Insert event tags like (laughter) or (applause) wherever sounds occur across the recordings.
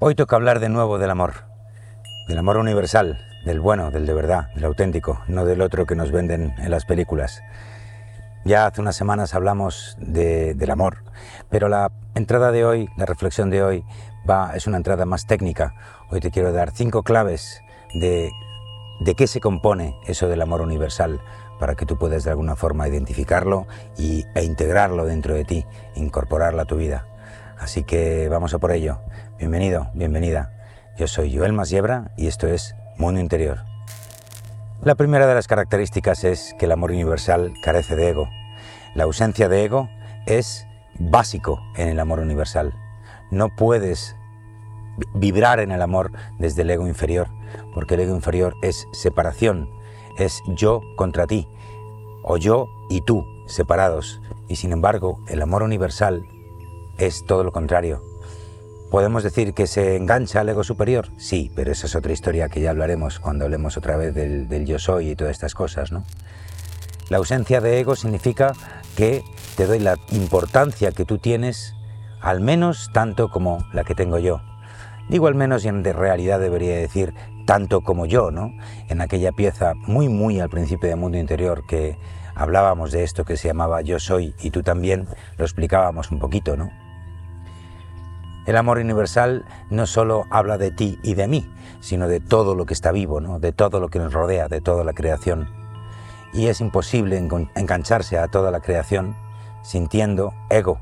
Hoy toca hablar de nuevo del amor, del amor universal, del bueno, del de verdad, del auténtico, no del otro que nos venden en las películas. Ya hace unas semanas hablamos del amor, pero la entrada de hoy, la reflexión de hoy, va, es una entrada más técnica. Hoy te quiero dar cinco claves de, de qué se compone eso del amor universal, para que tú puedas de alguna forma identificarlo y, e integrarlo dentro de ti, incorporarlo a tu vida. Así que vamos a por ello. Bienvenido, bienvenida. Yo soy Joel Masiebra y esto es Mundo Interior. La primera de las características es que el amor universal carece de ego. La ausencia de ego es básico en el amor universal. No puedes vibrar en el amor desde el ego inferior, porque el ego inferior es separación, es yo contra ti, o yo y tú separados. Y sin embargo, el amor universal es todo lo contrario. ¿Podemos decir que se engancha al ego superior? Sí, pero esa es otra historia que ya hablaremos cuando hablemos otra vez del, yo soy y todas estas cosas, ¿no? La ausencia de ego significa que te doy la importancia que tú tienes, al menos tanto como la que tengo yo. Digo al menos y en realidad debería decir tanto como yo, ¿no? En aquella pieza muy, muy al principio de Mundo Interior que hablábamos de esto que se llamaba Yo soy y tú también, lo explicábamos un poquito, ¿no? El amor universal no solo habla de ti y de mí, sino de todo lo que está vivo, ¿no? de todo lo que nos rodea, de toda la creación. Y es imposible engancharse a toda la creación sintiendo ego,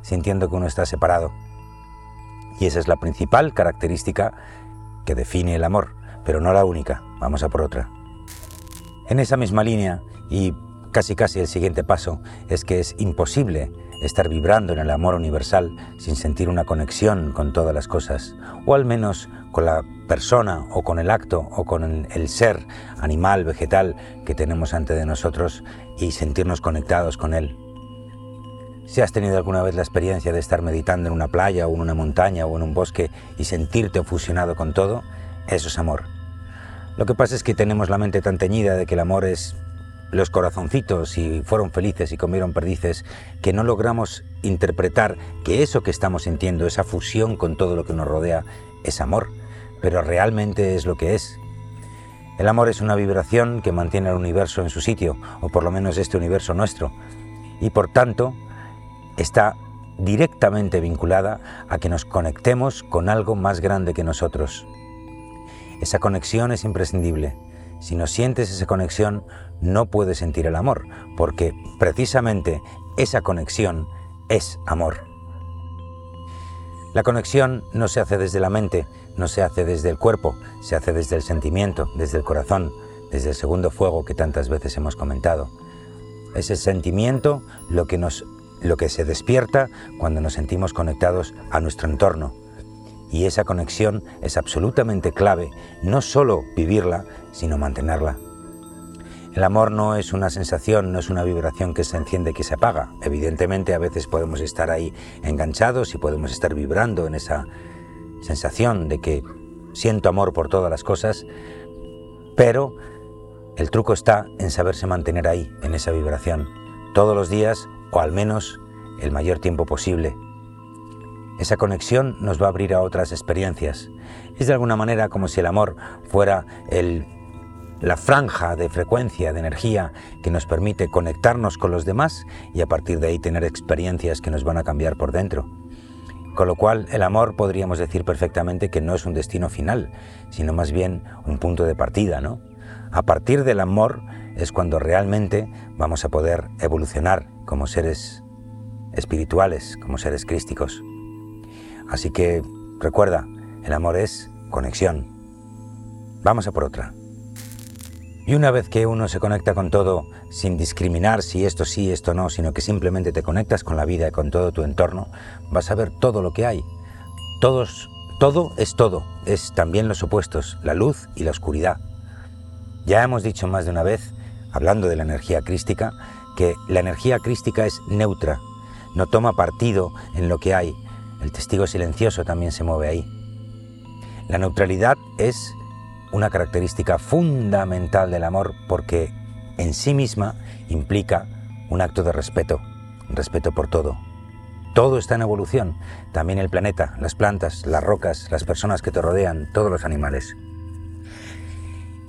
sintiendo que uno está separado. Y esa es la principal característica que define el amor, pero no la única. Vamos a por otra. En esa misma línea, y casi casi el siguiente paso, es que es imposible estar vibrando en el amor universal sin sentir una conexión con todas las cosas, o al menos con la persona o con el acto o con el ser animal, vegetal que tenemos ante de nosotros y sentirnos conectados con él. Si has tenido alguna vez la experiencia de estar meditando en una playa o en una montaña o en un bosque y sentirte fusionado con todo, eso es amor. Lo que pasa es que tenemos la mente tan teñida de que el amor es los corazoncitos y fueron felices y comieron perdices, que no logramos interpretar que eso que estamos sintiendo, esa fusión con todo lo que nos rodea, es amor, pero realmente es lo que es. El amor es una vibración que mantiene el universo en su sitio, o por lo menos este universo nuestro, y por tanto está directamente vinculada a que nos conectemos con algo más grande que nosotros. Esa conexión es imprescindible. Si no sientes esa conexión, no puedes sentir el amor, porque precisamente esa conexión es amor. La conexión no se hace desde la mente, no se hace desde el cuerpo, se hace desde el sentimiento, desde el corazón, desde el segundo fuego que tantas veces hemos comentado. Es el sentimiento lo que, nos, lo que se despierta cuando nos sentimos conectados a nuestro entorno, y esa conexión es absolutamente clave, no solo vivirla, sino mantenerla. El amor no es una sensación, no es una vibración que se enciende y que se apaga. Evidentemente a veces podemos estar ahí enganchados y podemos estar vibrando en esa sensación de que siento amor por todas las cosas, pero el truco está en saberse mantener ahí, en esa vibración, todos los días o al menos el mayor tiempo posible, esa conexión nos va a abrir a otras experiencias. Es de alguna manera como si el amor fuera el, la franja de frecuencia, de energía que nos permite conectarnos con los demás y a partir de ahí tener experiencias que nos van a cambiar por dentro. Con lo cual el amor podríamos decir perfectamente que no es un destino final, sino más bien un punto de partida, ¿no? A partir del amor es cuando realmente vamos a poder evolucionar como seres espirituales, como seres crísticos. Así que recuerda, el amor es conexión. Vamos a por otra. Y una vez que uno se conecta con todo, sin discriminar si esto sí, esto no, sino que simplemente te conectas con la vida y con todo tu entorno, vas a ver todo lo que hay. Todos, todo es todo, es también los opuestos, la luz y la oscuridad. Ya hemos dicho más de una vez, hablando de la energía crística, que la energía crística es neutra, no toma partido en lo que hay, el testigo silencioso también se mueve ahí. La neutralidad es una característica fundamental del amor porque en sí misma implica un acto de respeto, respeto por todo. todo está en evolución, también el planeta, las plantas, las rocas, las personas que te rodean, todos los animales.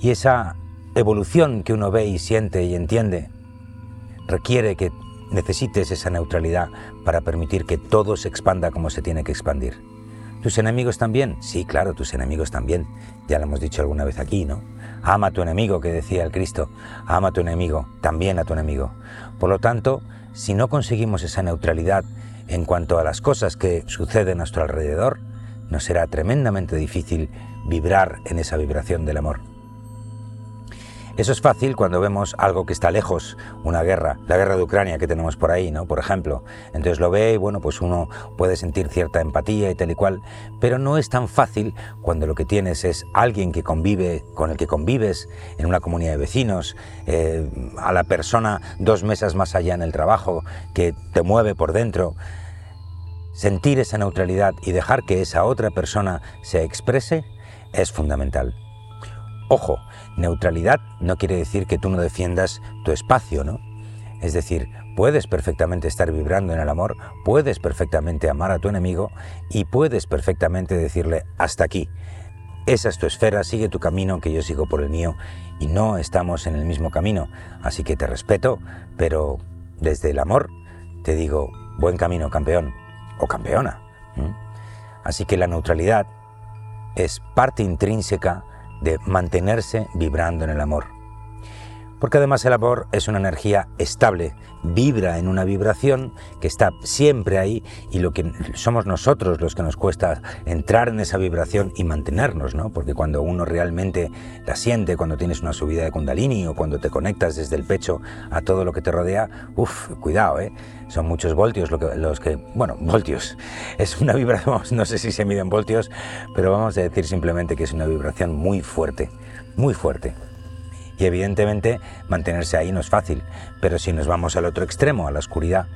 Y esa evolución que uno ve y siente y entiende requiere que necesites esa neutralidad para permitir que todo se expanda como se tiene que expandir. ¿Tus enemigos también? Sí, claro, tus enemigos también. Ya lo hemos dicho alguna vez aquí, ¿no? Ama a tu enemigo, que decía el Cristo. Ama a tu enemigo, también a tu enemigo. Por lo tanto, si no conseguimos esa neutralidad en cuanto a las cosas que suceden a nuestro alrededor, nos será tremendamente difícil vibrar en esa vibración del amor. Eso es fácil cuando vemos algo que está lejos, una guerra, la guerra de Ucrania que tenemos por ahí, ¿no? Por ejemplo. Entonces lo ve y bueno, pues uno puede sentir cierta empatía y tal y cual, pero no es tan fácil cuando lo que tienes es alguien que convive, con el que convives en una comunidad de vecinos, eh, a la persona dos mesas más allá en el trabajo, que te mueve por dentro. Sentir esa neutralidad y dejar que esa otra persona se exprese es fundamental. Ojo, neutralidad no quiere decir que tú no defiendas tu espacio, ¿no? Es decir, puedes perfectamente estar vibrando en el amor, puedes perfectamente amar a tu enemigo y puedes perfectamente decirle hasta aquí. Esa es tu esfera, sigue tu camino, que yo sigo por el mío y no estamos en el mismo camino. Así que te respeto, pero desde el amor te digo, buen camino, campeón o campeona. Así que la neutralidad es parte intrínseca de mantenerse vibrando en el amor. Porque además el amor es una energía estable, vibra en una vibración que está siempre ahí y lo que somos nosotros los que nos cuesta entrar en esa vibración y mantenernos, ¿no? Porque cuando uno realmente la siente, cuando tienes una subida de kundalini o cuando te conectas desde el pecho a todo lo que te rodea, uff, cuidado, ¿eh? Son muchos voltios lo que, los que, bueno, voltios. (laughs) Es una vibración, no sé si se miden voltios, pero vamos a decir simplemente que es una vibración muy fuerte, muy fuerte. Y evidentemente mantenerse ahí no es fácil, pero si nos vamos al otro extremo, a la oscuridad,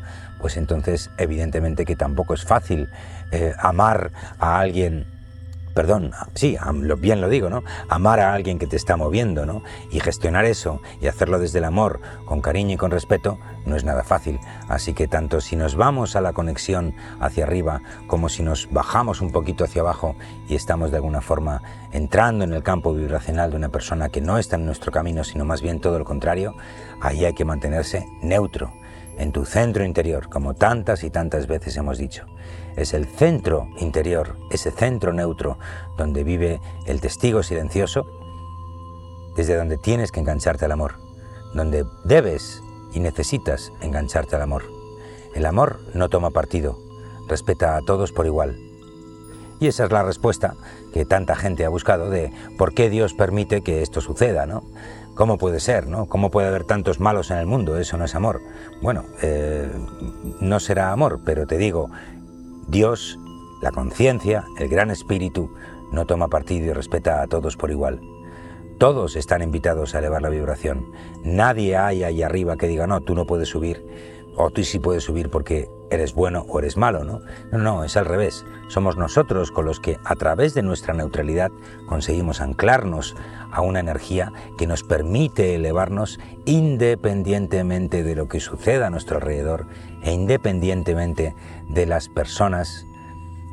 pues entonces evidentemente que tampoco es fácil eh, amar a alguien perdón, sí, bien lo digo, ¿no? Amar a alguien que te está moviendo, ¿no? Y gestionar eso y hacerlo desde el amor, con cariño y con respeto, no es nada fácil. Así que tanto si nos vamos a la conexión hacia arriba, como si nos bajamos un poquito hacia abajo y estamos de alguna forma entrando en el campo vibracional de una persona que no está en nuestro camino, sino más bien todo lo contrario, ahí hay que mantenerse neutro, en tu centro interior, como tantas y tantas veces hemos dicho es el centro interior, ese centro neutro donde vive el testigo silencioso, desde donde tienes que engancharte al amor, donde debes y necesitas engancharte al amor. El amor no toma partido, respeta a todos por igual. Y esa es la respuesta que tanta gente ha buscado de por qué Dios permite que esto suceda, ¿no? ¿Cómo puede ser, no? ¿Cómo puede haber tantos malos en el mundo? Eso no es amor. Bueno, eh, no será amor, pero te digo, Dios, la conciencia, el gran espíritu, no toma partido y respeta a todos por igual. Todos están invitados a elevar la vibración. Nadie hay ahí arriba que diga, no, tú no puedes subir, o tú sí puedes subir porque eres bueno o eres malo, ¿no? No, no, es al revés. Somos nosotros con los que a través de nuestra neutralidad conseguimos anclarnos a una energía que nos permite elevarnos independientemente de lo que suceda a nuestro alrededor e independientemente de las personas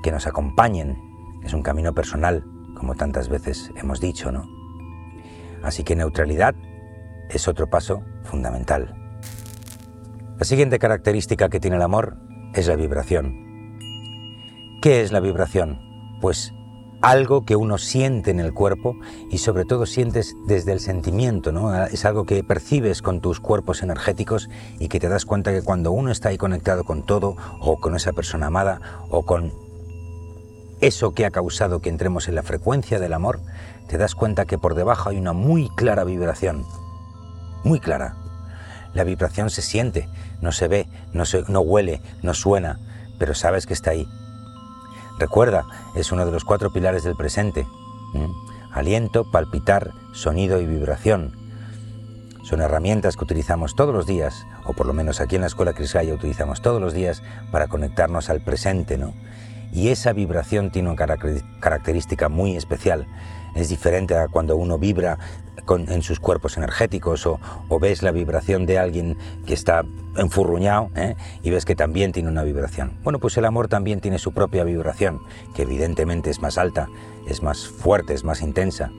que nos acompañen. Es un camino personal, como tantas veces hemos dicho, ¿no? Así que neutralidad es otro paso fundamental. La siguiente característica que tiene el amor es la vibración. ¿Qué es la vibración? Pues algo que uno siente en el cuerpo y sobre todo sientes desde el sentimiento, ¿no? Es algo que percibes con tus cuerpos energéticos y que te das cuenta que cuando uno está ahí conectado con todo o con esa persona amada o con eso que ha causado que entremos en la frecuencia del amor, te das cuenta que por debajo hay una muy clara vibración, muy clara. La vibración se siente, no se ve, no, se, no huele, no suena, pero sabes que está ahí Recuerda, es uno de los cuatro pilares del presente. Aliento, palpitar, sonido y vibración. Son herramientas que utilizamos todos los días, o por lo menos aquí en la Escuela Crisgaya utilizamos todos los días para conectarnos al presente, ¿no? Y esa vibración tiene una característica muy especial. es diferente a cuando uno vibra en sus cuerpos energéticos o, ves la vibración de alguien que está enfurruñado ¿eh? y ves que también tiene una vibración. Bueno, pues el amor también tiene su propia vibración, que evidentemente es más alta, es más fuerte, es más intensa,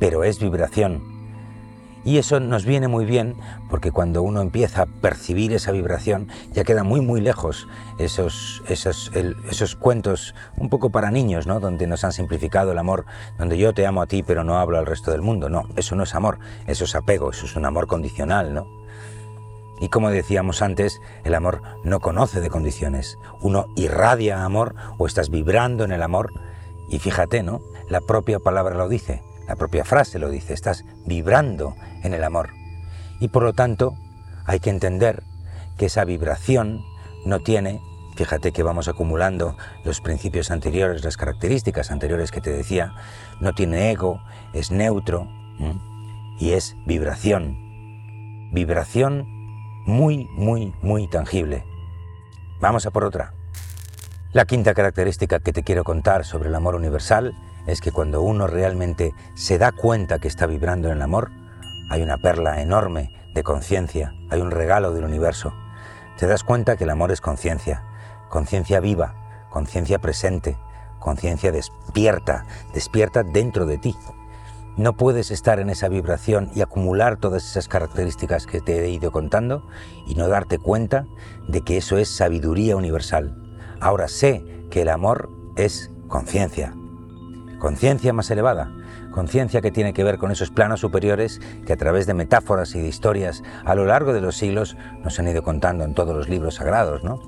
pero es vibración y eso nos viene muy bien porque cuando uno empieza a percibir esa vibración ya queda muy muy lejos esos, esos, esos cuentos un poco para niños, ¿no? donde nos han simplificado el amor, donde yo te amo a ti pero no hablo al resto del mundo. No, eso no es amor, eso es apego, eso es un amor condicional. ¿no? Y como decíamos antes, el amor no conoce de condiciones. Uno irradia amor o estás vibrando en el amor y fíjate, ¿no? La propia palabra lo dice. La propia frase lo dice, estás vibrando en el amor. Y por lo tanto, hay que entender que esa vibración no tiene, fíjate que vamos acumulando los principios anteriores, las características anteriores que te decía, no tiene ego, es neutro y es vibración. Vibración muy, muy, muy tangible. Vamos a por otra. La quinta característica que te quiero contar sobre el amor universal es que cuando uno realmente se da cuenta que está vibrando en el amor, hay una perla enorme de conciencia, hay un regalo del universo. Te das cuenta que el amor es conciencia, conciencia viva, conciencia presente, conciencia despierta, despierta dentro de ti. No puedes estar en esa vibración y acumular todas esas características que te he ido contando y no darte cuenta de que eso es sabiduría universal. Ahora sé que el amor es conciencia, conciencia más elevada, conciencia que tiene que ver con esos planos superiores que a través de metáforas y de historias a lo largo de los siglos nos han ido contando en todos los libros sagrados, ¿no?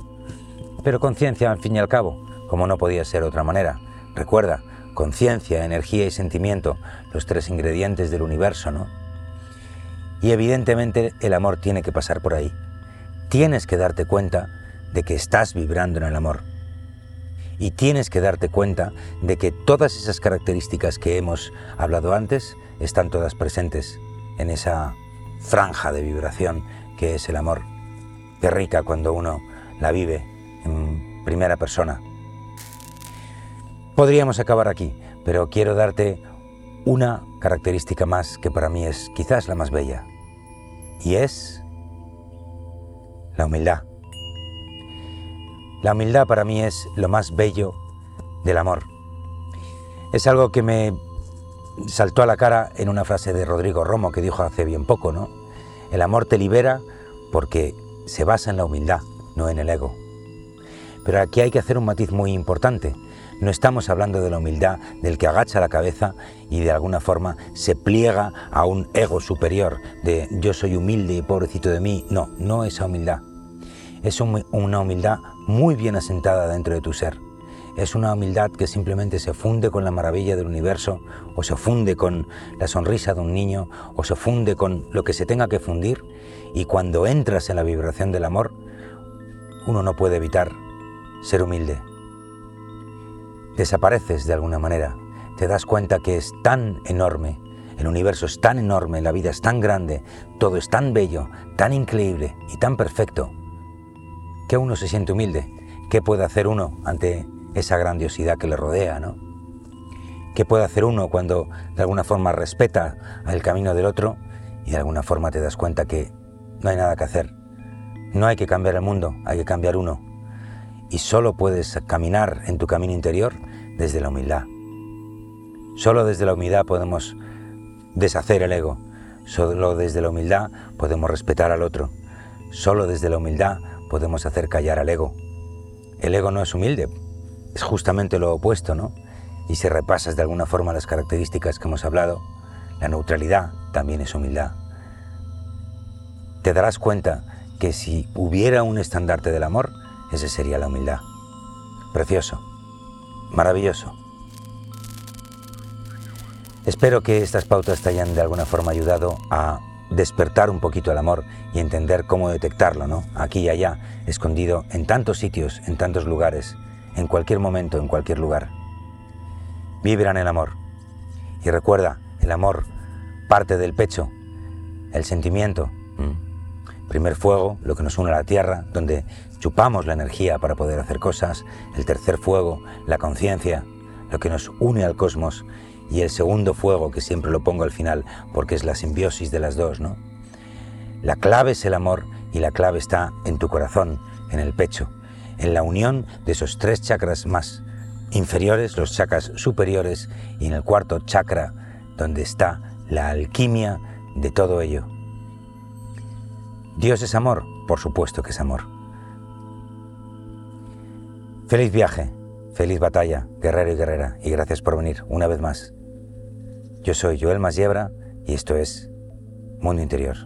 Pero conciencia, al fin y al cabo, como no podía ser otra manera. Recuerda, conciencia, energía y sentimiento, los tres ingredientes del universo, ¿no? Y evidentemente el amor tiene que pasar por ahí. Tienes que darte cuenta de que estás vibrando en el amor y tienes que darte cuenta de que todas esas características que hemos hablado antes están todas presentes en esa franja de vibración que es el amor. Qué rica cuando uno la vive en primera persona. Podríamos acabar aquí, pero quiero darte una característica más que para mí es quizás la más bella, y es la humildad. La humildad para mí es lo más bello del amor. Es algo que me saltó a la cara en una frase de Rodrigo Romo que dijo hace bien poco, ¿no? El amor te libera porque se basa en la humildad, no en el ego. Pero aquí hay que hacer un matiz muy importante. No estamos hablando de la humildad del que agacha la cabeza y de alguna forma se pliega a un ego superior de yo soy humilde y pobrecito de mí. No, no esa humildad. Es una humildad muy bien asentada dentro de tu ser. Es una humildad que simplemente se funde con la maravilla del universo, o se funde con la sonrisa de un niño, o se funde con lo que se tenga que fundir, y cuando entras en la vibración del amor, uno no puede evitar ser humilde. Desapareces de alguna manera, te das cuenta que es tan enorme, el universo es tan enorme, la vida es tan grande, todo es tan bello, tan increíble y tan perfecto, que uno se siente humilde. ¿Qué puede hacer uno ante esa grandiosidad que le rodea? ¿no? ¿Qué puede hacer uno cuando de alguna forma respeta el camino del otro y de alguna forma te das cuenta que no hay nada que hacer? No hay que cambiar el mundo, hay que cambiar uno. Y solo puedes caminar en tu camino interior desde la humildad. Solo desde la humildad podemos deshacer el ego. Solo desde la humildad podemos respetar al otro. Solo desde la humildad podemos hacer callar al ego. El ego no es humilde, es justamente lo opuesto, ¿no? Y si repasas de alguna forma las características que hemos hablado, la neutralidad también es humildad. Te darás cuenta que si hubiera un estandarte del amor, ese sería la humildad. Precioso, maravilloso. Espero que estas pautas te hayan de alguna forma ayudado a despertar un poquito el amor y entender cómo detectarlo, ¿no? Aquí y allá, escondido en tantos sitios, en tantos lugares, en cualquier momento, en cualquier lugar. Vibra en el amor. Y recuerda, el amor parte del pecho, el sentimiento. Primer fuego, lo que nos une a la tierra, donde chupamos la energía para poder hacer cosas. El tercer fuego, la conciencia, lo que nos une al cosmos. Y el segundo fuego, que siempre lo pongo al final, porque es la simbiosis de las dos, ¿no? La clave es el amor y la clave está en tu corazón, en el pecho, en la unión de esos tres chakras más inferiores, los chakras superiores, y en el cuarto chakra, donde está la alquimia de todo ello. ¿Dios es amor? Por supuesto que es amor. Feliz viaje, feliz batalla, guerrero y guerrera, y gracias por venir una vez más. Yo soy Joel Masiebra y esto es Mundo Interior.